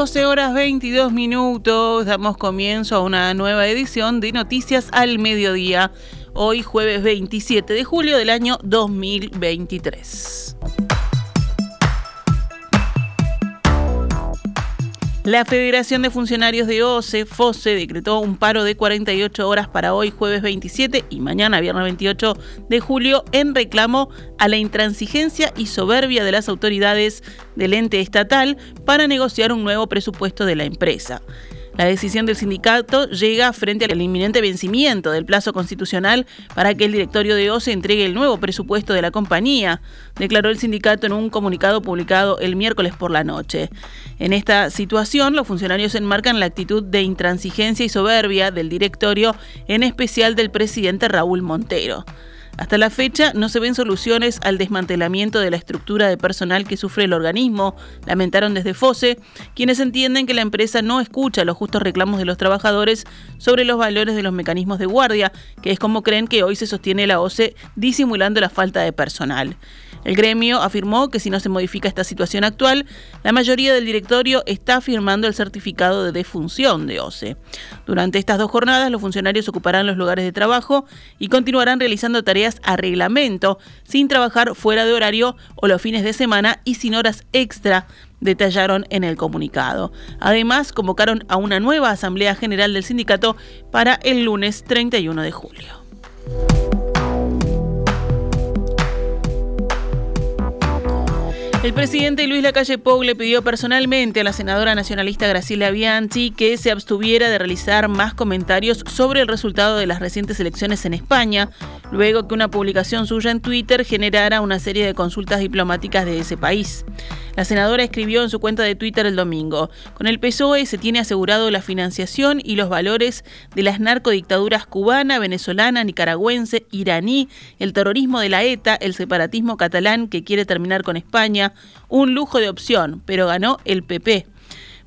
12 horas 22 minutos, damos comienzo a una nueva edición de Noticias al Mediodía, hoy jueves 27 de julio del año 2023. La Federación de Funcionarios de OCE, FOSE, decretó un paro de 48 horas para hoy, jueves 27 y mañana, viernes 28 de julio, en reclamo a la intransigencia y soberbia de las autoridades del ente estatal para negociar un nuevo presupuesto de la empresa. La decisión del sindicato llega frente al inminente vencimiento del plazo constitucional para que el directorio de OCE entregue el nuevo presupuesto de la compañía, declaró el sindicato en un comunicado publicado el miércoles por la noche. En esta situación, los funcionarios enmarcan la actitud de intransigencia y soberbia del directorio, en especial del presidente Raúl Montero. Hasta la fecha no se ven soluciones al desmantelamiento de la estructura de personal que sufre el organismo, lamentaron desde FOSE, quienes entienden que la empresa no escucha los justos reclamos de los trabajadores sobre los valores de los mecanismos de guardia, que es como creen que hoy se sostiene la OCE disimulando la falta de personal. El gremio afirmó que si no se modifica esta situación actual, la mayoría del directorio está firmando el certificado de defunción de OCE. Durante estas dos jornadas, los funcionarios ocuparán los lugares de trabajo y continuarán realizando tareas a reglamento, sin trabajar fuera de horario o los fines de semana y sin horas extra detallaron en el comunicado. Además, convocaron a una nueva Asamblea General del Sindicato para el lunes 31 de julio. El presidente Luis Lacalle Pou le pidió personalmente a la senadora nacionalista Graciela Bianchi que se abstuviera de realizar más comentarios sobre el resultado de las recientes elecciones en España, luego que una publicación suya en Twitter generara una serie de consultas diplomáticas de ese país. La senadora escribió en su cuenta de Twitter el domingo, con el PSOE se tiene asegurado la financiación y los valores de las narcodictaduras cubana, venezolana, nicaragüense, iraní, el terrorismo de la ETA, el separatismo catalán que quiere terminar con España, un lujo de opción, pero ganó el PP.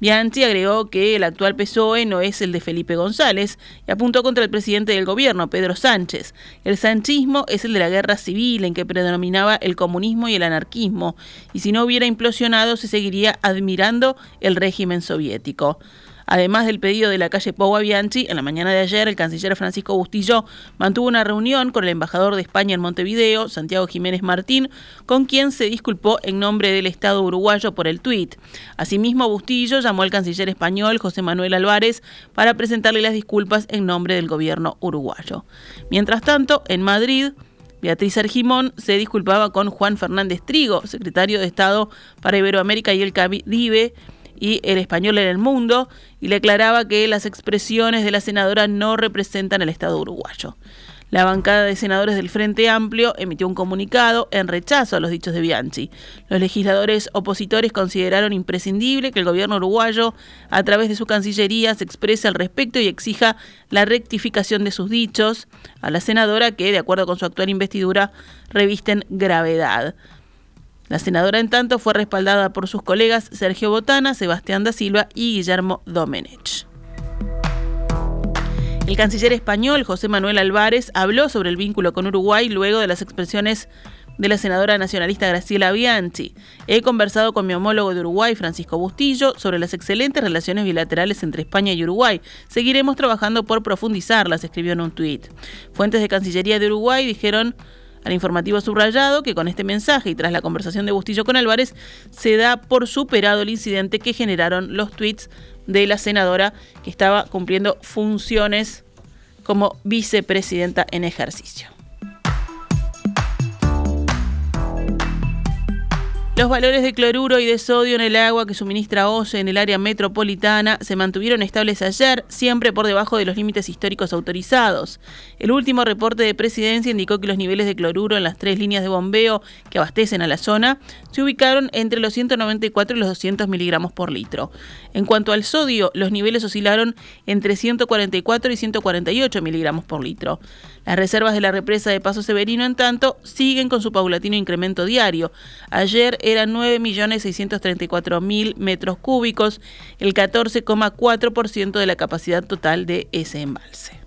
Bianchi agregó que el actual PSOE no es el de Felipe González y apuntó contra el presidente del gobierno, Pedro Sánchez. El sanchismo es el de la guerra civil en que predominaba el comunismo y el anarquismo, y si no hubiera implosionado se seguiría admirando el régimen soviético. Además del pedido de la calle Pau Bianchi, en la mañana de ayer el canciller Francisco Bustillo mantuvo una reunión con el embajador de España en Montevideo, Santiago Jiménez Martín, con quien se disculpó en nombre del Estado uruguayo por el tuit. Asimismo, Bustillo llamó al canciller español José Manuel Álvarez para presentarle las disculpas en nombre del gobierno uruguayo. Mientras tanto, en Madrid, Beatriz Argimón se disculpaba con Juan Fernández Trigo, secretario de Estado para Iberoamérica y el Caribe, y el español en el mundo, y le aclaraba que las expresiones de la senadora no representan el Estado uruguayo. La bancada de senadores del Frente Amplio emitió un comunicado en rechazo a los dichos de Bianchi. Los legisladores opositores consideraron imprescindible que el gobierno uruguayo, a través de su Cancillería, se exprese al respecto y exija la rectificación de sus dichos a la senadora que, de acuerdo con su actual investidura, revisten gravedad. La senadora, en tanto, fue respaldada por sus colegas Sergio Botana, Sebastián da Silva y Guillermo Domenech. El canciller español José Manuel Álvarez habló sobre el vínculo con Uruguay luego de las expresiones de la senadora nacionalista Graciela Bianchi. He conversado con mi homólogo de Uruguay, Francisco Bustillo, sobre las excelentes relaciones bilaterales entre España y Uruguay. Seguiremos trabajando por profundizarlas, escribió en un tuit. Fuentes de Cancillería de Uruguay dijeron al informativo subrayado que con este mensaje y tras la conversación de Bustillo con Álvarez se da por superado el incidente que generaron los tweets de la senadora que estaba cumpliendo funciones como vicepresidenta en ejercicio. Los valores de cloruro y de sodio en el agua que suministra OCE en el área metropolitana se mantuvieron estables ayer, siempre por debajo de los límites históricos autorizados. El último reporte de presidencia indicó que los niveles de cloruro en las tres líneas de bombeo que abastecen a la zona se ubicaron entre los 194 y los 200 miligramos por litro. En cuanto al sodio, los niveles oscilaron entre 144 y 148 miligramos por litro. Las reservas de la represa de Paso Severino, en tanto, siguen con su paulatino incremento diario. Ayer eran 9.634.000 metros cúbicos, el 14,4% de la capacidad total de ese embalse.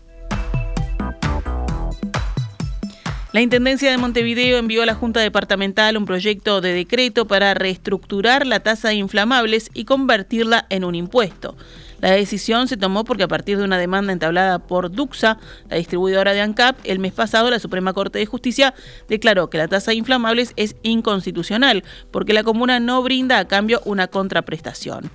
La Intendencia de Montevideo envió a la Junta Departamental un proyecto de decreto para reestructurar la tasa de inflamables y convertirla en un impuesto. La decisión se tomó porque a partir de una demanda entablada por Duxa, la distribuidora de ANCAP, el mes pasado la Suprema Corte de Justicia declaró que la tasa de inflamables es inconstitucional porque la comuna no brinda a cambio una contraprestación.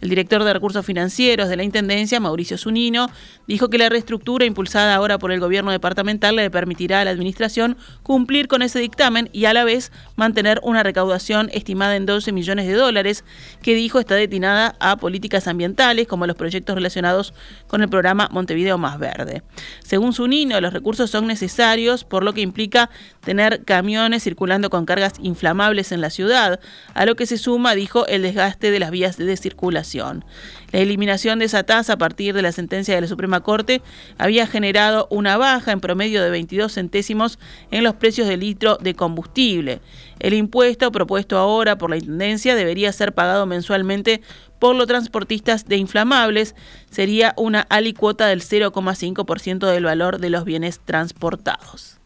El director de Recursos Financieros de la Intendencia, Mauricio Zunino, dijo que la reestructura impulsada ahora por el gobierno departamental le permitirá a la administración cumplir con ese dictamen y a la vez mantener una recaudación estimada en 12 millones de dólares, que dijo está destinada a políticas ambientales como los proyectos relacionados con el programa Montevideo Más Verde. Según Zunino, los recursos son necesarios, por lo que implica tener camiones circulando con cargas inflamables en la ciudad, a lo que se suma, dijo, el desgaste de las vías de circulación. La eliminación de esa tasa a partir de la sentencia de la Suprema Corte había generado una baja en promedio de 22 centésimos en los precios del litro de combustible. El impuesto propuesto ahora por la Intendencia debería ser pagado mensualmente por los transportistas de inflamables. Sería una alicuota del 0,5% del valor de los bienes transportados.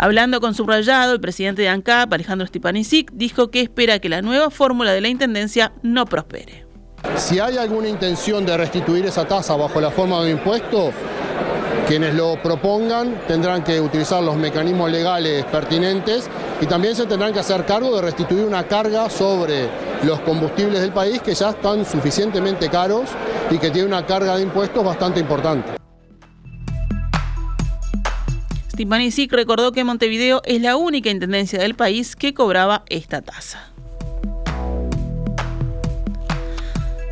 Hablando con subrayado, el presidente de ANCAP, Alejandro Stipanisic, dijo que espera que la nueva fórmula de la Intendencia no prospere. Si hay alguna intención de restituir esa tasa bajo la forma de un impuesto, quienes lo propongan tendrán que utilizar los mecanismos legales pertinentes y también se tendrán que hacer cargo de restituir una carga sobre los combustibles del país que ya están suficientemente caros y que tienen una carga de impuestos bastante importante. Stipanisic recordó que Montevideo es la única intendencia del país que cobraba esta tasa.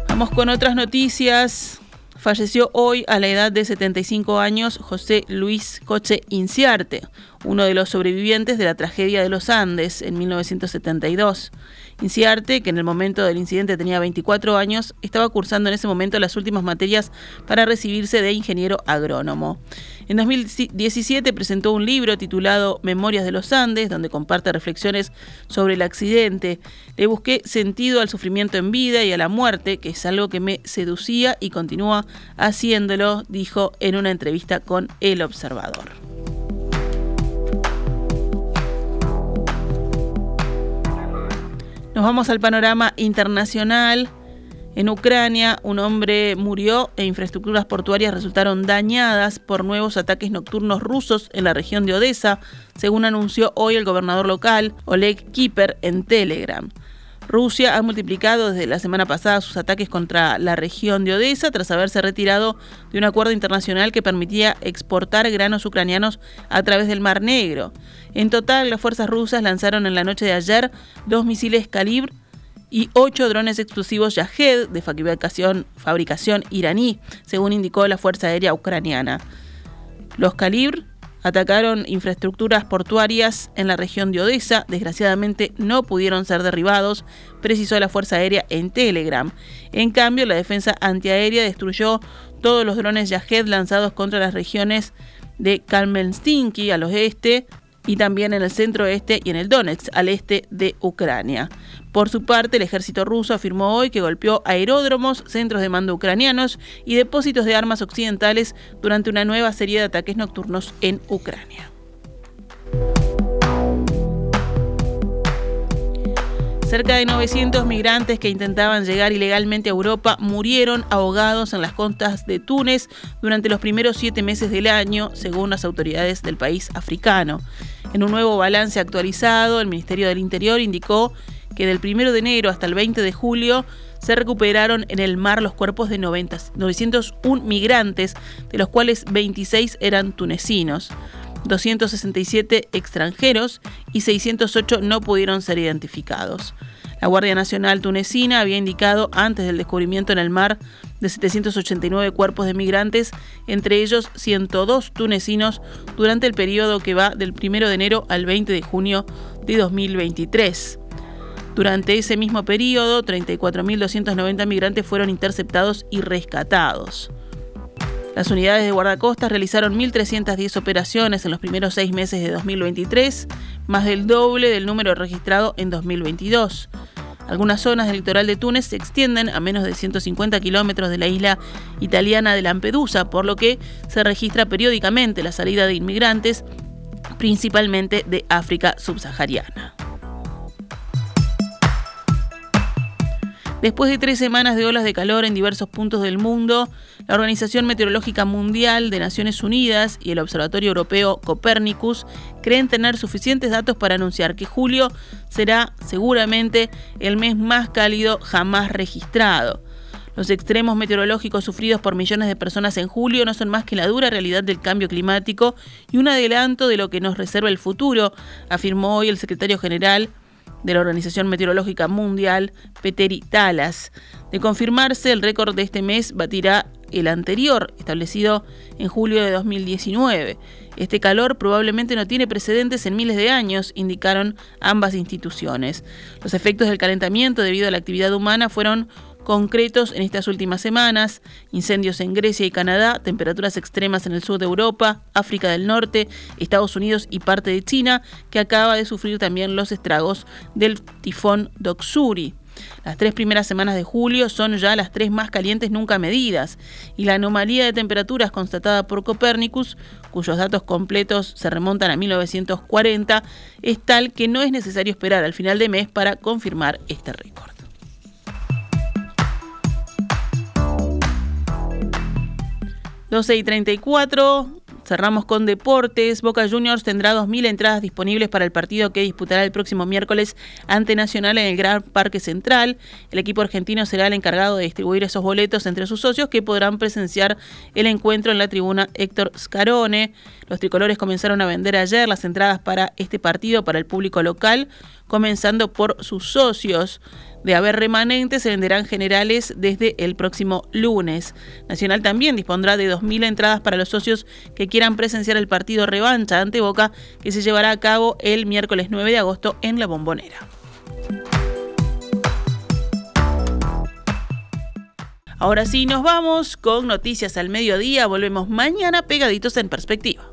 Vamos con otras noticias. Falleció hoy a la edad de 75 años José Luis Coche Inciarte, uno de los sobrevivientes de la tragedia de los Andes en 1972. Inciarte, que en el momento del incidente tenía 24 años, estaba cursando en ese momento las últimas materias para recibirse de ingeniero agrónomo. En 2017 presentó un libro titulado Memorias de los Andes, donde comparte reflexiones sobre el accidente. Le busqué sentido al sufrimiento en vida y a la muerte, que es algo que me seducía y continúa haciéndolo, dijo en una entrevista con El Observador. Nos vamos al panorama internacional. En Ucrania, un hombre murió e infraestructuras portuarias resultaron dañadas por nuevos ataques nocturnos rusos en la región de Odessa, según anunció hoy el gobernador local, Oleg Kiper, en Telegram. Rusia ha multiplicado desde la semana pasada sus ataques contra la región de Odessa tras haberse retirado de un acuerdo internacional que permitía exportar granos ucranianos a través del Mar Negro. En total, las fuerzas rusas lanzaron en la noche de ayer dos misiles calibre y ocho drones explosivos Yahed de fabricación, iraní, según indicó la Fuerza Aérea Ucraniana. Los calibre atacaron infraestructuras portuarias en la región de Odessa. Desgraciadamente no pudieron ser derribados, precisó la Fuerza Aérea en Telegram. En cambio, la defensa antiaérea destruyó todos los drones Yahed lanzados contra las regiones de Kalmenstinki al oeste, y también en el centro este y en el Donetsk, al este de Ucrania. Por su parte, el ejército ruso afirmó hoy que golpeó aeródromos, centros de mando ucranianos y depósitos de armas occidentales durante una nueva serie de ataques nocturnos en Ucrania. Cerca de 900 migrantes que intentaban llegar ilegalmente a Europa murieron ahogados en las costas de Túnez durante los primeros siete meses del año, según las autoridades del país africano. En un nuevo balance actualizado, el Ministerio del Interior indicó que del 1 de enero hasta el 20 de julio se recuperaron en el mar los cuerpos de 90, 901 migrantes, de los cuales 26 eran tunecinos. 267 extranjeros y 608 no pudieron ser identificados. La Guardia Nacional tunecina había indicado antes del descubrimiento en el mar de 789 cuerpos de migrantes, entre ellos 102 tunecinos, durante el periodo que va del 1 de enero al 20 de junio de 2023. Durante ese mismo periodo, 34.290 migrantes fueron interceptados y rescatados. Las unidades de guardacostas realizaron 1.310 operaciones en los primeros seis meses de 2023, más del doble del número registrado en 2022. Algunas zonas del litoral de Túnez se extienden a menos de 150 kilómetros de la isla italiana de Lampedusa, por lo que se registra periódicamente la salida de inmigrantes principalmente de África subsahariana. Después de tres semanas de olas de calor en diversos puntos del mundo, la Organización Meteorológica Mundial de Naciones Unidas y el Observatorio Europeo Copernicus creen tener suficientes datos para anunciar que julio será seguramente el mes más cálido jamás registrado. Los extremos meteorológicos sufridos por millones de personas en julio no son más que la dura realidad del cambio climático y un adelanto de lo que nos reserva el futuro, afirmó hoy el secretario general de la Organización Meteorológica Mundial, Peteri Talas. De confirmarse, el récord de este mes batirá el anterior, establecido en julio de 2019. Este calor probablemente no tiene precedentes en miles de años, indicaron ambas instituciones. Los efectos del calentamiento debido a la actividad humana fueron concretos en estas últimas semanas, incendios en Grecia y Canadá, temperaturas extremas en el sur de Europa, África del Norte, Estados Unidos y parte de China, que acaba de sufrir también los estragos del tifón Doksuri. Las tres primeras semanas de julio son ya las tres más calientes nunca medidas y la anomalía de temperaturas constatada por Copernicus, cuyos datos completos se remontan a 1940, es tal que no es necesario esperar al final de mes para confirmar este récord. 12 y 34. Cerramos con deportes. Boca Juniors tendrá 2.000 entradas disponibles para el partido que disputará el próximo miércoles ante Nacional en el Gran Parque Central. El equipo argentino será el encargado de distribuir esos boletos entre sus socios que podrán presenciar el encuentro en la tribuna Héctor Scarone. Los tricolores comenzaron a vender ayer las entradas para este partido para el público local, comenzando por sus socios. De haber remanentes, se venderán generales desde el próximo lunes. Nacional también dispondrá de 2.000 entradas para los socios que quieran presenciar el partido revancha ante Boca, que se llevará a cabo el miércoles 9 de agosto en La Bombonera. Ahora sí, nos vamos con noticias al mediodía. Volvemos mañana pegaditos en perspectiva.